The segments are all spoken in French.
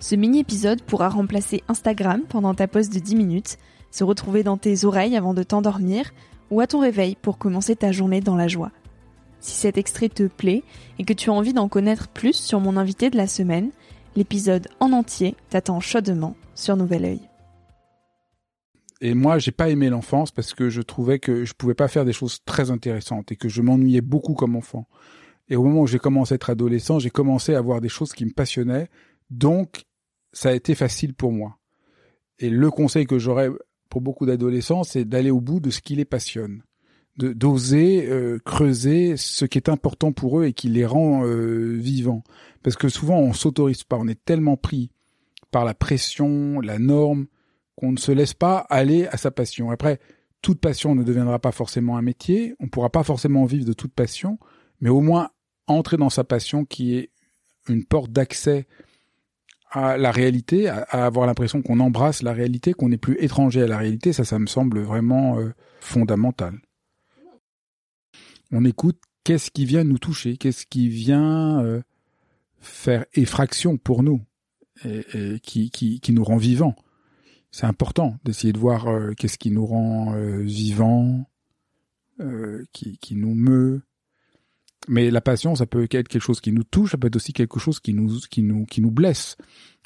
Ce mini-épisode pourra remplacer Instagram pendant ta pause de 10 minutes, se retrouver dans tes oreilles avant de t'endormir ou à ton réveil pour commencer ta journée dans la joie. Si cet extrait te plaît et que tu as envie d'en connaître plus sur mon invité de la semaine, l'épisode en entier t'attend chaudement sur Nouvel Oeil. Et moi, j'ai pas aimé l'enfance parce que je trouvais que je pouvais pas faire des choses très intéressantes et que je m'ennuyais beaucoup comme enfant. Et au moment où j'ai commencé à être adolescent, j'ai commencé à voir des choses qui me passionnaient. Donc, ça a été facile pour moi. Et le conseil que j'aurais pour beaucoup d'adolescents, c'est d'aller au bout de ce qui les passionne, de d'oser euh, creuser ce qui est important pour eux et qui les rend euh, vivants. Parce que souvent on s'autorise pas, on est tellement pris par la pression, la norme, qu'on ne se laisse pas aller à sa passion. Après, toute passion ne deviendra pas forcément un métier, on pourra pas forcément vivre de toute passion, mais au moins entrer dans sa passion qui est une porte d'accès à la réalité, à, avoir l'impression qu'on embrasse la réalité, qu'on n'est plus étranger à la réalité, ça, ça me semble vraiment euh, fondamental. On écoute qu'est-ce qui vient nous toucher, qu'est-ce qui vient euh, faire effraction pour nous et, qui, qui, qui, nous rend vivants? C'est important d'essayer de voir euh, qu'est-ce qui nous rend vivants, qui, qui nous meut. Mais la passion, ça peut être quelque chose qui nous touche, ça peut être aussi quelque chose qui nous, qui nous, qui nous blesse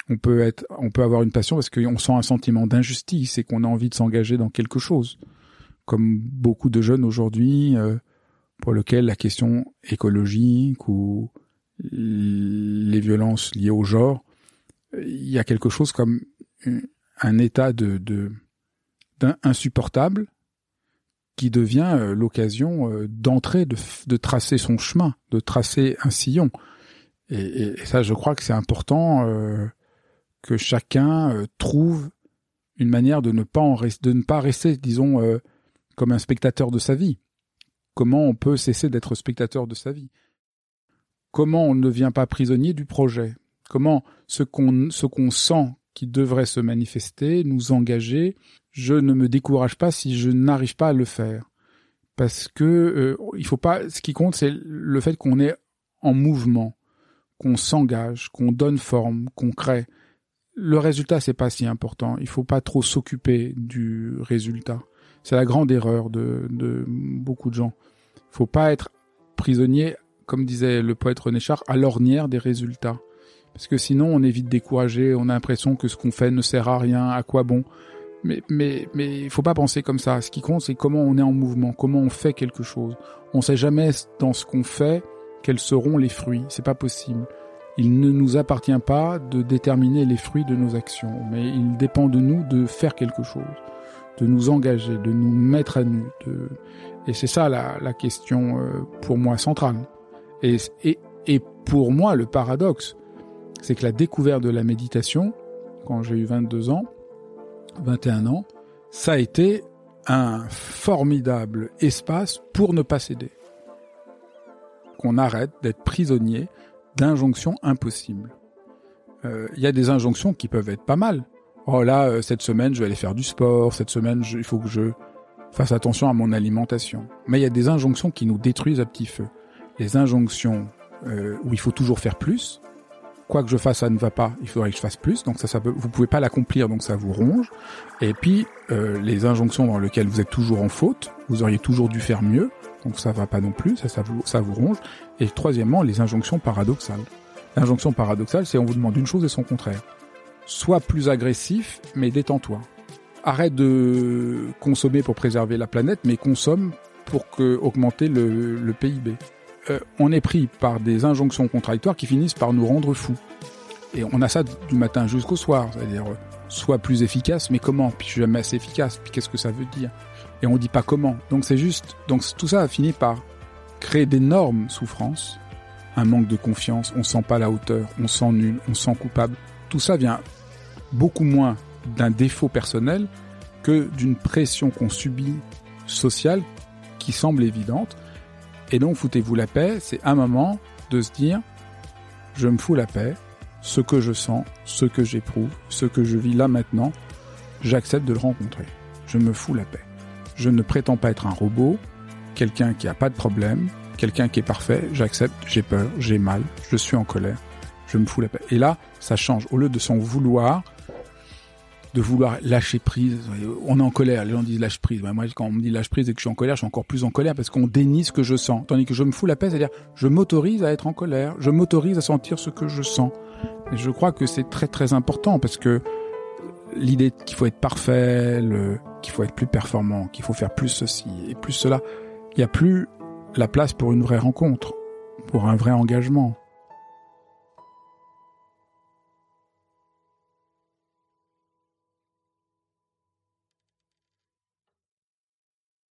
on peut être, on peut avoir une passion parce qu'on sent un sentiment d'injustice et qu'on a envie de s'engager dans quelque chose. Comme beaucoup de jeunes aujourd'hui, euh, pour lesquels la question écologique ou les violences liées au genre, il y a quelque chose comme un état de, de insupportable qui devient euh, l'occasion euh, d'entrer, de, tracer son chemin, de tracer un sillon. Et, ça, je crois que c'est important que chacun euh, trouve une manière de ne pas rester, disons, euh, comme un spectateur de sa vie. Comment on peut cesser d'être spectateur de sa vie? Comment on ne devient pas prisonnier du projet? Comment ce qu'on sent qui devrait se manifester, nous engager, je ne me décourage pas si je n'arrive pas à le faire. Parce que euh, il faut pas. Ce qui compte, c'est le fait qu'on est en mouvement, qu'on s'engage, qu'on donne forme, qu'on crée le résultat c'est pas si important. Il faut pas trop s'occuper du résultat. C'est la grande erreur de, de beaucoup de gens. Il faut pas être prisonnier, comme disait le poète René Char, à l'ornière des résultats. Parce que sinon on est vite découragé, on a l'impression que ce qu'on fait ne sert à rien, à quoi bon? Mais mais mais il faut pas penser comme ça. Ce qui compte c'est comment on est en mouvement, comment on fait quelque chose. On sait jamais dans ce qu'on fait quels seront les fruits. C'est pas possible. Il ne nous appartient pas de déterminer les fruits de nos actions, mais il dépend de nous de faire quelque chose, de nous engager, de nous mettre à nu. Et c'est ça la, question euh, pour moi centrale. Et, et, et pour moi, le paradoxe, c'est que la découverte de la méditation, quand j'ai eu 22 ans, 21 ans, ça a été un formidable espace pour ne pas céder. Qu'on arrête d'être prisonnier d'injonctions impossibles. Euh, il y a des injonctions qui peuvent être pas mal. Oh là, euh, cette semaine, je vais aller faire du sport. Cette semaine, il faut que je fasse attention à mon alimentation. Mais il y a des injonctions qui nous détruisent à petit feu. les injonctions euh, où il faut toujours faire plus. Quoi que je fasse, ça ne va pas. Il faudrait que je fasse plus. Donc ça, ça peut, vous pouvez pas l'accomplir, donc ça vous ronge. Et puis euh, les injonctions dans lesquelles vous êtes toujours en faute, vous auriez toujours dû faire mieux. Donc ça va pas non plus. Ça, ça vous, ça vous ronge. Et troisièmement, les injonctions paradoxales. L'injonction paradoxale, c'est on vous demande une chose et son contraire. Sois plus agressif, mais détends-toi. Arrête de consommer pour préserver la planète, mais consomme pour que, augmenter le, le PIB. Euh, on est pris par des injonctions contradictoires qui finissent par nous rendre fous. Et on a ça du matin jusqu'au soir, c'est-à-dire euh, sois plus efficace, mais comment? Puis je suis jamais assez efficace. Puis qu'est-ce que ça veut dire? Et on dit pas comment. Donc c'est juste. Donc tout ça a fini par créer d'énormes souffrances, un manque de confiance. On sent pas la hauteur, on sent nul, on sent coupable. Tout ça vient beaucoup moins d'un défaut personnel que d'une pression qu'on subit sociale qui semble évidente. Et donc, foutez-vous la paix, c'est un moment de se dire, je me fous la paix, ce que je sens, ce que j'éprouve, ce que je vis là maintenant, j'accepte de le rencontrer. Je me fous la paix. Je ne prétends pas être un robot, quelqu'un qui a pas de problème, quelqu'un qui est parfait, j'accepte, j'ai peur, j'ai mal, je suis en colère, je me fous la paix. Et là, ça change. Au lieu de s'en vouloir, de vouloir lâcher prise. On est en colère, les gens disent lâche prise. moi, quand on me dit lâche prise et que je suis en colère, je suis encore plus en colère parce qu'on dénie ce que je sens. Tandis que je me fous la paix, c'est-à-dire je m'autorise à être en colère, je m'autorise à sentir ce que je sens. Et je crois que c'est très très important parce que l'idée qu'il faut être parfait, qu'il faut être plus performant, qu'il faut faire plus ceci et plus cela, il n'y a plus la place pour une vraie rencontre, pour un vrai engagement.